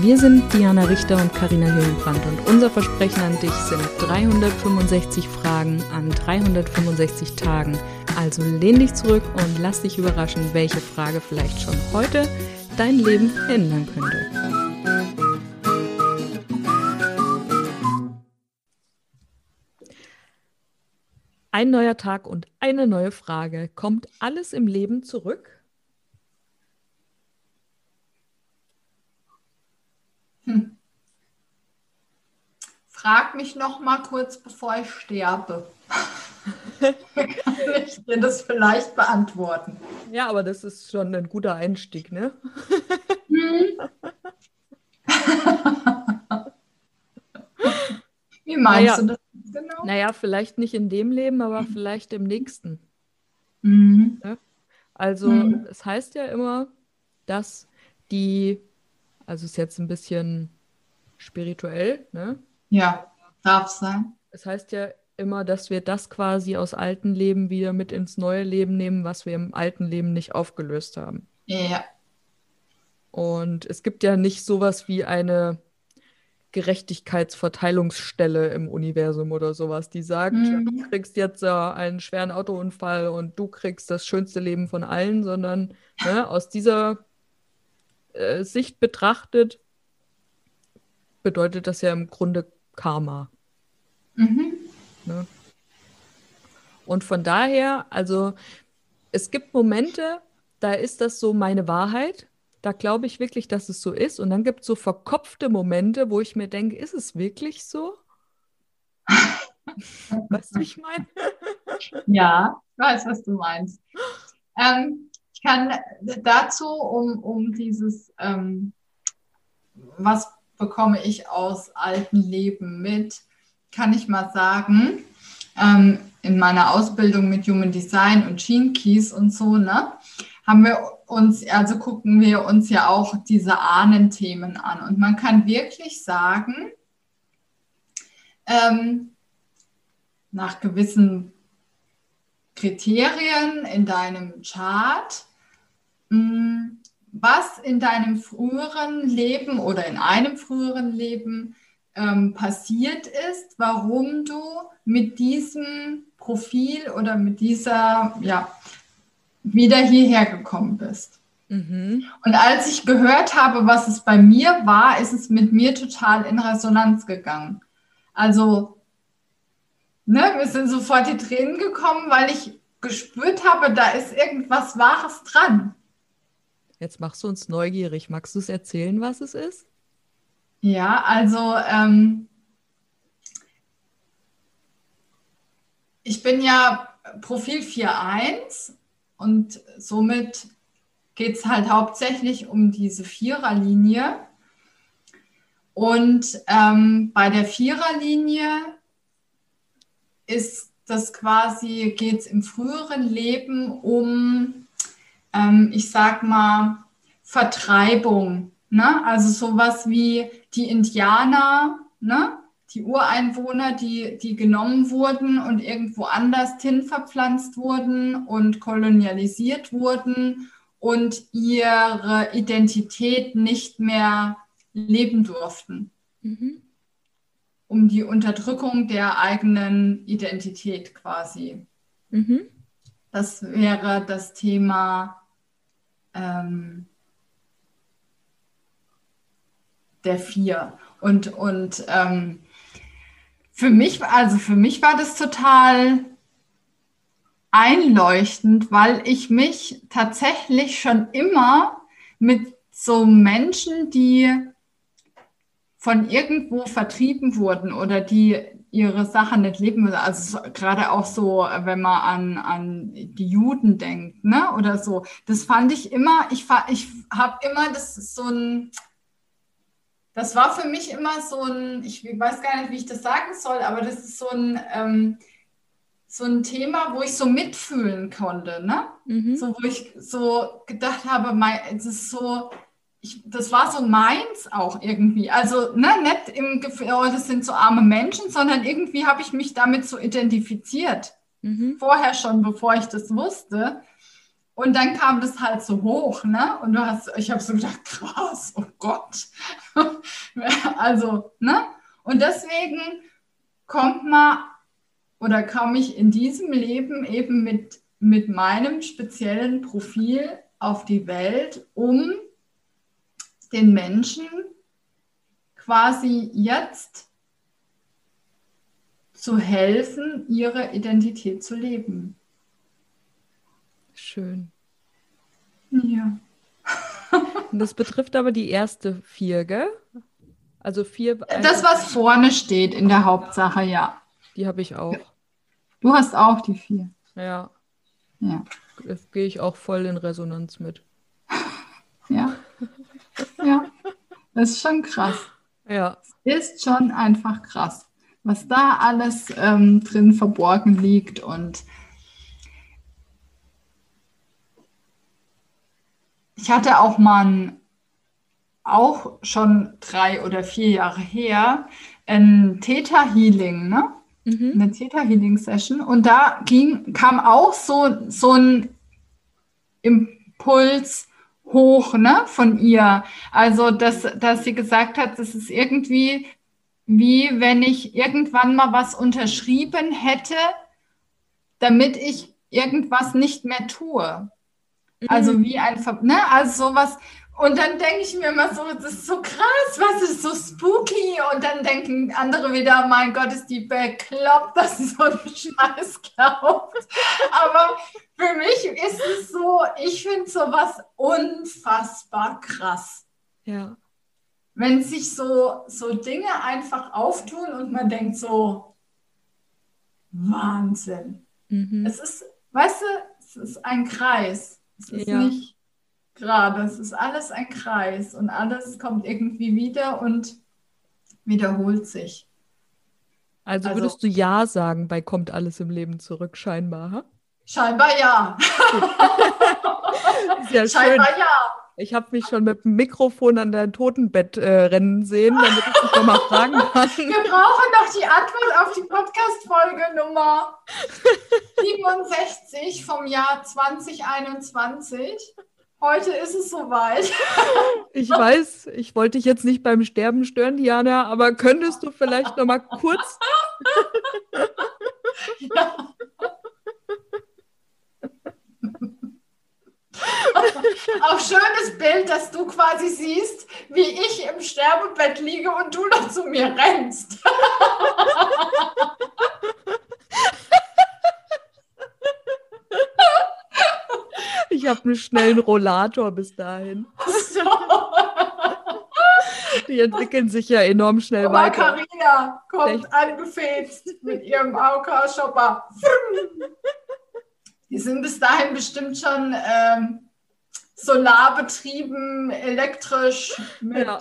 Wir sind Diana Richter und Karina Hillenbrand und unser Versprechen an dich sind 365 Fragen an 365 Tagen also lehn dich zurück und lass dich überraschen, welche Frage vielleicht schon heute dein Leben ändern könnte. Ein neuer Tag und eine neue Frage. Kommt alles im Leben zurück? Hm. Frag mich noch mal kurz, bevor ich sterbe. Kann ich dir das vielleicht beantworten? Ja, aber das ist schon ein guter Einstieg, ne? Hm. Wie meinst naja, du das genau? Naja, vielleicht nicht in dem Leben, aber vielleicht im nächsten. Mhm. Ja? Also, mhm. es heißt ja immer, dass die, also ist jetzt ein bisschen spirituell, ne? Ja, darf sein. Es heißt ja immer, dass wir das quasi aus alten Leben wieder mit ins neue Leben nehmen, was wir im alten Leben nicht aufgelöst haben. Ja. Und es gibt ja nicht sowas wie eine Gerechtigkeitsverteilungsstelle im Universum oder sowas, die sagt, mhm. du kriegst jetzt äh, einen schweren Autounfall und du kriegst das schönste Leben von allen, sondern ne, aus dieser äh, Sicht betrachtet bedeutet das ja im Grunde Karma. Mhm. Ne? Und von daher, also es gibt Momente, da ist das so meine Wahrheit. Da glaube ich wirklich, dass es so ist. Und dann gibt es so verkopfte Momente, wo ich mir denke, ist es wirklich so? weißt du, ich meine? ja, ich weiß, was du meinst. Ähm, ich kann dazu, um, um dieses, ähm, was bekomme ich aus alten Leben mit, kann ich mal sagen, ähm, in meiner Ausbildung mit Human Design und Gene Keys und so, ne, haben wir uns, also gucken wir uns ja auch diese Ahnenthemen an. Und man kann wirklich sagen, ähm, nach gewissen Kriterien in deinem Chart, was in deinem früheren Leben oder in einem früheren Leben ähm, passiert ist, warum du mit diesem Profil oder mit dieser, ja, wieder hierher gekommen bist. Mhm. Und als ich gehört habe, was es bei mir war, ist es mit mir total in Resonanz gegangen. Also, ne, wir sind sofort die Tränen gekommen, weil ich gespürt habe, da ist irgendwas Wahres dran. Jetzt machst du uns neugierig. Magst du es erzählen, was es ist? Ja, also ähm, ich bin ja Profil 4.1 und somit geht es halt hauptsächlich um diese Viererlinie. Und ähm, bei der Viererlinie ist das quasi, geht es im früheren Leben um, ähm, ich sag mal, Vertreibung. Ne? Also sowas wie die Indianer, ne? die Ureinwohner, die, die genommen wurden und irgendwo anders hin verpflanzt wurden und kolonialisiert wurden und ihre Identität nicht mehr leben durften. Mhm. Um die Unterdrückung der eigenen Identität quasi. Mhm. Das wäre das Thema ähm, der vier. Und, und ähm, für mich, also für mich war das total einleuchtend, weil ich mich tatsächlich schon immer mit so Menschen, die von irgendwo vertrieben wurden oder die ihre Sachen nicht leben müssen. Also gerade auch so, wenn man an, an die Juden denkt, ne? Oder so. Das fand ich immer, ich, ich habe immer, das ist so ein, das war für mich immer so ein, ich weiß gar nicht, wie ich das sagen soll, aber das ist so ein, ähm, so ein Thema, wo ich so mitfühlen konnte, ne? Mhm. So, wo ich so gedacht habe, mein, es ist so, ich, das war so meins auch irgendwie. Also ne, nicht im Gefühl, oh, das sind so arme Menschen, sondern irgendwie habe ich mich damit so identifiziert. Mhm. Vorher schon, bevor ich das wusste. Und dann kam das halt so hoch, ne? Und du hast, ich habe so gedacht, krass, oh Gott. also, ne? Und deswegen kommt man oder komme ich in diesem Leben eben mit, mit meinem speziellen Profil auf die Welt, um den Menschen quasi jetzt zu helfen, ihre Identität zu leben. Schön. Ja. das betrifft aber die erste vier, gell? Also vier. Das, was vorne steht in der Hauptsache, ja. Die habe ich auch. Du hast auch die vier. Ja. Ja. Gehe ich auch voll in Resonanz mit. Ja. Ja. Das ist schon krass. Ja. Ist schon einfach krass, was da alles ähm, drin verborgen liegt und ich hatte auch mal ein, auch schon drei oder vier Jahre her ein Theta Healing, ne? Mhm. Eine Theta Healing Session und da ging, kam auch so, so ein Impuls, hoch ne, von ihr. Also, dass, dass sie gesagt hat, das ist irgendwie wie wenn ich irgendwann mal was unterschrieben hätte, damit ich irgendwas nicht mehr tue. Also mhm. wie ein, ne, also sowas, und dann denke ich mir immer so, das ist so krass, was ist so spooky? Und dann denken andere wieder, mein Gott, ist die bekloppt, dass sie so einen Scheiß glaubt. Aber für mich ist es so, ich finde sowas unfassbar krass. Ja. Wenn sich so, so Dinge einfach auftun und man denkt so, Wahnsinn. Mhm. Es ist, weißt du, es ist ein Kreis. Es ist ja. nicht gerade. Es ist alles ein Kreis und alles kommt irgendwie wieder und wiederholt sich. Also, also würdest du Ja sagen bei Kommt alles im Leben zurück, scheinbar? Ha? Scheinbar ja. Sehr scheinbar schön. ja. Ich habe mich schon mit dem Mikrofon an dein Totenbett äh, rennen sehen, damit ich dich nochmal fragen kann. Wir brauchen noch die Antwort auf die Podcast-Folge Nummer 67 vom Jahr 2021. Heute ist es soweit. Ich weiß, ich wollte dich jetzt nicht beim Sterben stören, Diana, aber könntest du vielleicht noch mal kurz. Ja. Auch schönes Bild, dass du quasi siehst, wie ich im Sterbebett liege und du noch zu mir rennst. Ich habe einen schnellen Rollator bis dahin. So. Die entwickeln sich ja enorm schnell Aber weiter. Carina kommt Echt? angefetzt mit ihrem AOK-Shopper. Die sind bis dahin bestimmt schon ähm, solarbetrieben, elektrisch mit ja.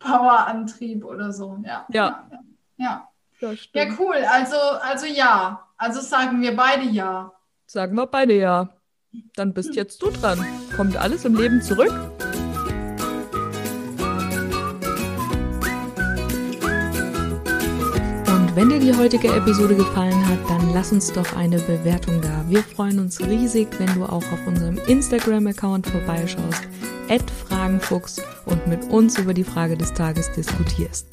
Powerantrieb oder so. Ja. Ja. Ja, ja. ja cool. Also, also ja. Also sagen wir beide ja. Sagen wir beide ja. Dann bist jetzt du dran. Kommt alles im Leben zurück? Und wenn dir die heutige Episode gefallen hat, dann lass uns doch eine Bewertung da. Wir freuen uns riesig, wenn du auch auf unserem Instagram-Account vorbeischaust, Fragenfuchs und mit uns über die Frage des Tages diskutierst.